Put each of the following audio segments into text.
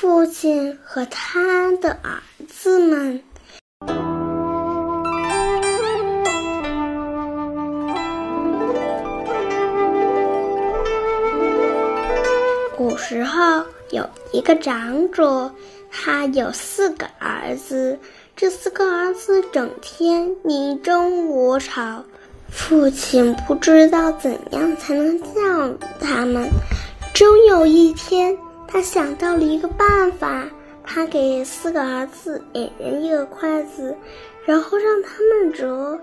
父亲和他的儿子们。古时候有一个长者，他有四个儿子，这四个儿子整天你争我吵，父亲不知道怎样才能教育他们。终有一天，他想到了一个办法，他给四个儿子每人一个筷子，然后让他们折。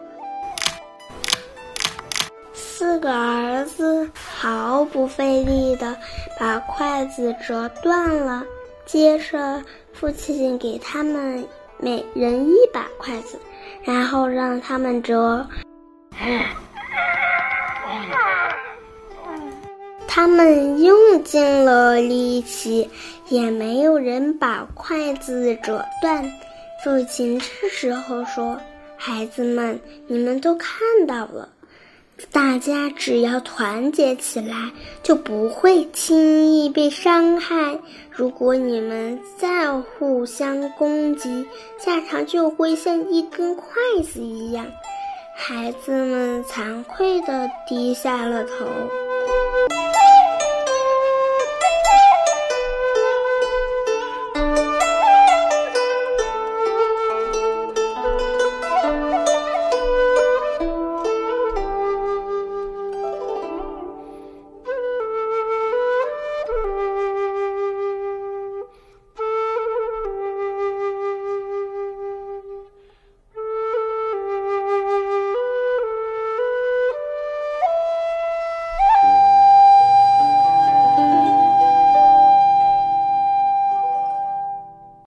四个儿子毫不费力地把筷子折断了，接着父亲给他们每人一把筷子，然后让他们折。他们用尽了力气，也没有人把筷子折断。父亲这时候说：“孩子们，你们都看到了。”大家只要团结起来，就不会轻易被伤害。如果你们再互相攻击，下场就会像一根筷子一样。孩子们惭愧地低下了头。